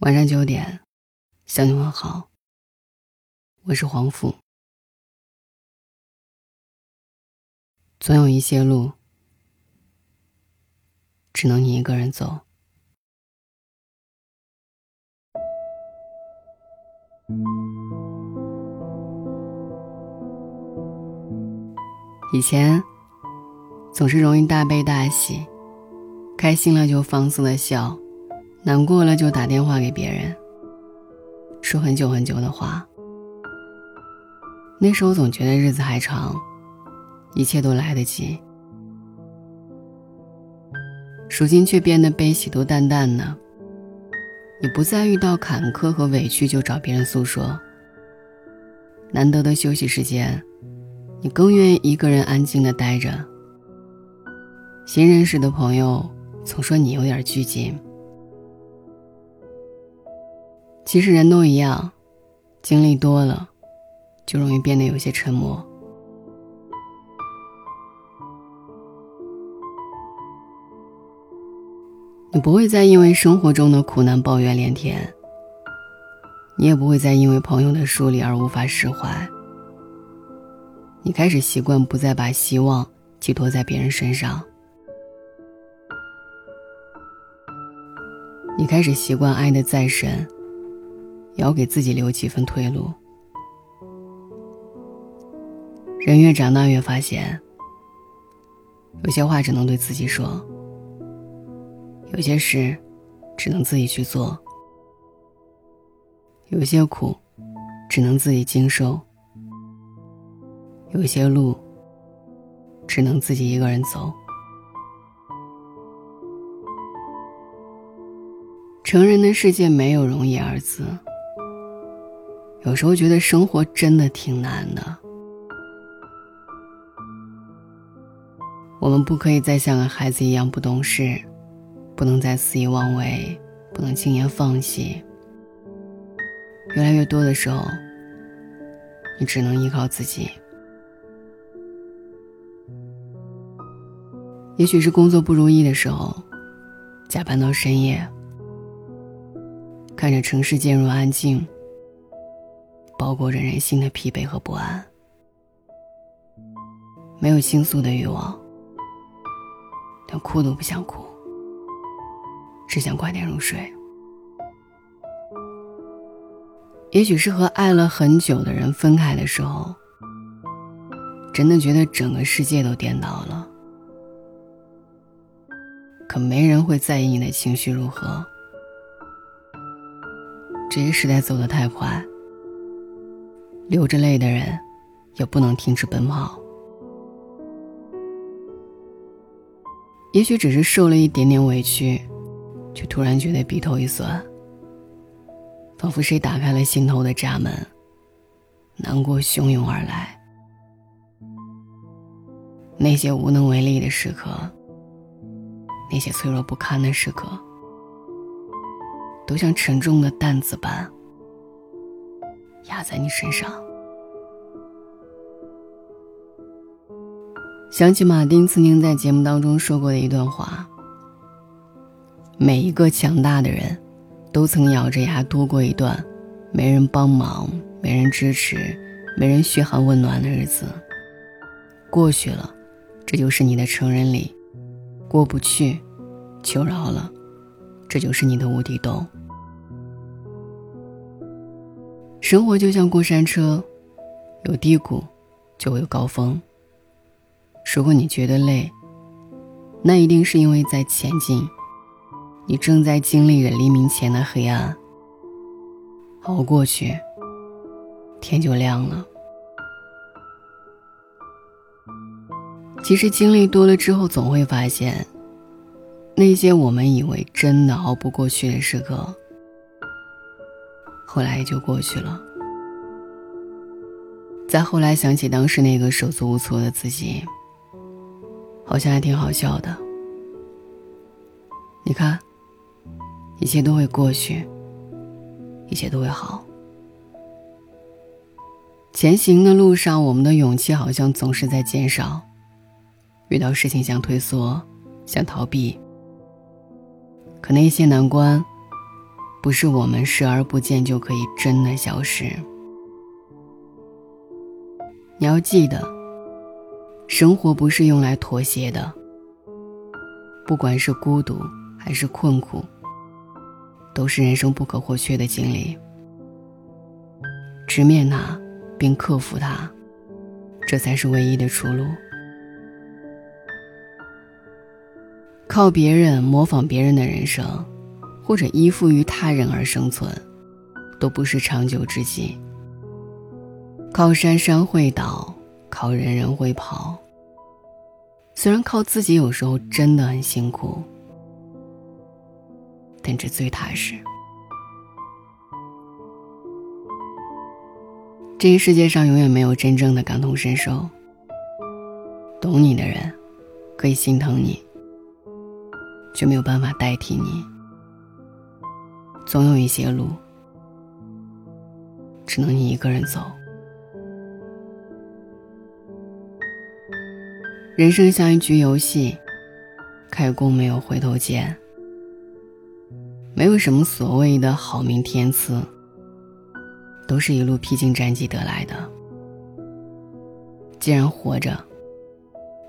晚上九点，向你问好。我是黄甫。总有一些路，只能你一个人走。以前总是容易大悲大喜，开心了就放肆的笑。难过了就打电话给别人，说很久很久的话。那时候总觉得日子还长，一切都来得及。如今却变得悲喜都淡淡呢。你不再遇到坎坷和委屈就找别人诉说。难得的休息时间，你更愿意一个人安静的待着。新认识的朋友总说你有点拘谨。其实人都一样，经历多了，就容易变得有些沉默。你不会再因为生活中的苦难抱怨连天，你也不会再因为朋友的疏离而无法释怀。你开始习惯不再把希望寄托在别人身上，你开始习惯爱的再深。也要给自己留几分退路。人越长大，越发现，有些话只能对自己说，有些事只能自己去做，有些苦只能自己经受，有些路只能自己一个人走。成人的世界没有容易二字。有时候觉得生活真的挺难的。我们不可以再像个孩子一样不懂事，不能再肆意妄为，不能轻言放弃。越来越多的时候，你只能依靠自己。也许是工作不如意的时候，加班到深夜，看着城市渐入安静。包裹着人心的疲惫和不安，没有倾诉的欲望，连哭都不想哭，只想快点入睡。也许是和爱了很久的人分开的时候，真的觉得整个世界都颠倒了。可没人会在意你的情绪如何，这个时代走得太快。流着泪的人，也不能停止奔跑。也许只是受了一点点委屈，却突然觉得鼻头一酸，仿佛谁打开了心头的闸门，难过汹涌而来。那些无能为力的时刻，那些脆弱不堪的时刻，都像沉重的担子般。压在你身上。想起马丁曾经在节目当中说过的一段话：每一个强大的人，都曾咬着牙度过一段没人帮忙、没人支持、没人嘘寒问暖的日子。过去了，这就是你的成人礼；过不去，求饶了，这就是你的无底洞。生活就像过山车，有低谷，就会有高峰。如果你觉得累，那一定是因为在前进，你正在经历着黎明前的黑暗。熬过去，天就亮了。其实经历多了之后，总会发现，那些我们以为真的熬不过去的时刻。后来也就过去了。再后来想起当时那个手足无措的自己，好像还挺好笑的。你看，一切都会过去，一切都会好。前行的路上，我们的勇气好像总是在减少，遇到事情想退缩，想逃避。可那些难关。不是我们视而不见就可以真的消失。你要记得，生活不是用来妥协的。不管是孤独还是困苦，都是人生不可或缺的经历。直面它，并克服它，这才是唯一的出路。靠别人、模仿别人的人生，或者依附于他人而生存，都不是长久之计。靠山山会倒，靠人人会跑。虽然靠自己有时候真的很辛苦，但这最踏实。这个世界上永远没有真正的感同身受。懂你的人，可以心疼你，却没有办法代替你。总有一些路，只能你一个人走。人生像一局游戏，开弓没有回头箭，没有什么所谓的好命天赐。都是一路披荆斩棘得来的。既然活着，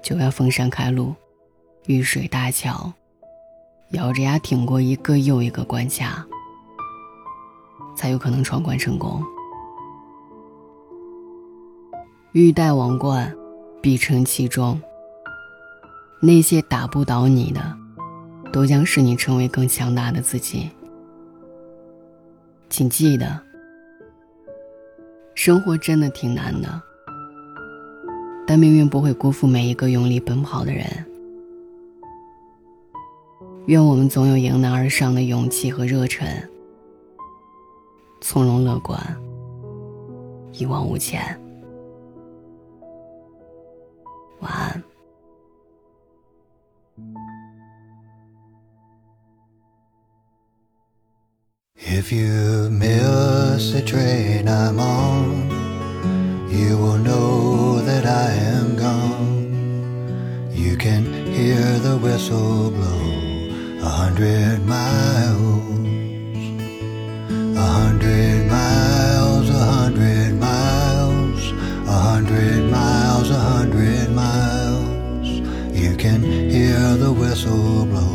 就要逢山开路，遇水搭桥，咬着牙挺过一个又一个关卡，才有可能闯关成功。欲戴王冠，必承其重。那些打不倒你的，都将使你成为更强大的自己。请记得。生活真的挺难的，但命运不会辜负每一个用力奔跑的人。愿我们总有迎难而上的勇气和热忱，从容乐观，一往无前。晚安。If you miss the train I'm on, you will know that I am gone. You can hear the whistle blow a hundred miles, a hundred miles, a hundred miles, a hundred miles, a hundred miles. You can hear the whistle blow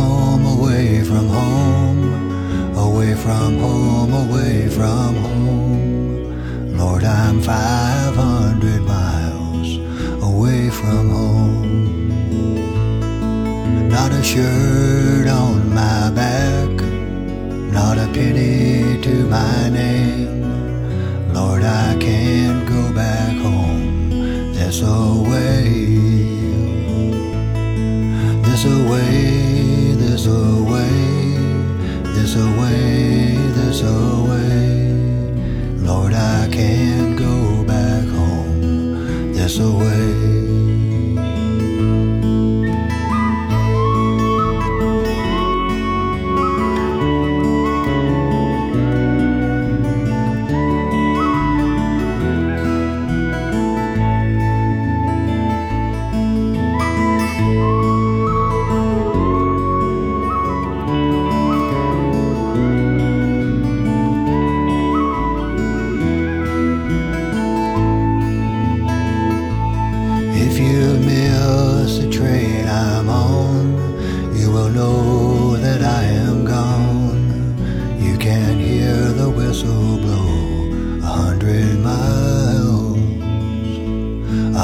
home, away from home, away from home, away from home. Lord, I'm five hundred miles away from home not a shirt on my back, not a penny to my name. Lord, I can't go back home There's away, this away, there's a way, there's a way, there's a way. Lord, I can't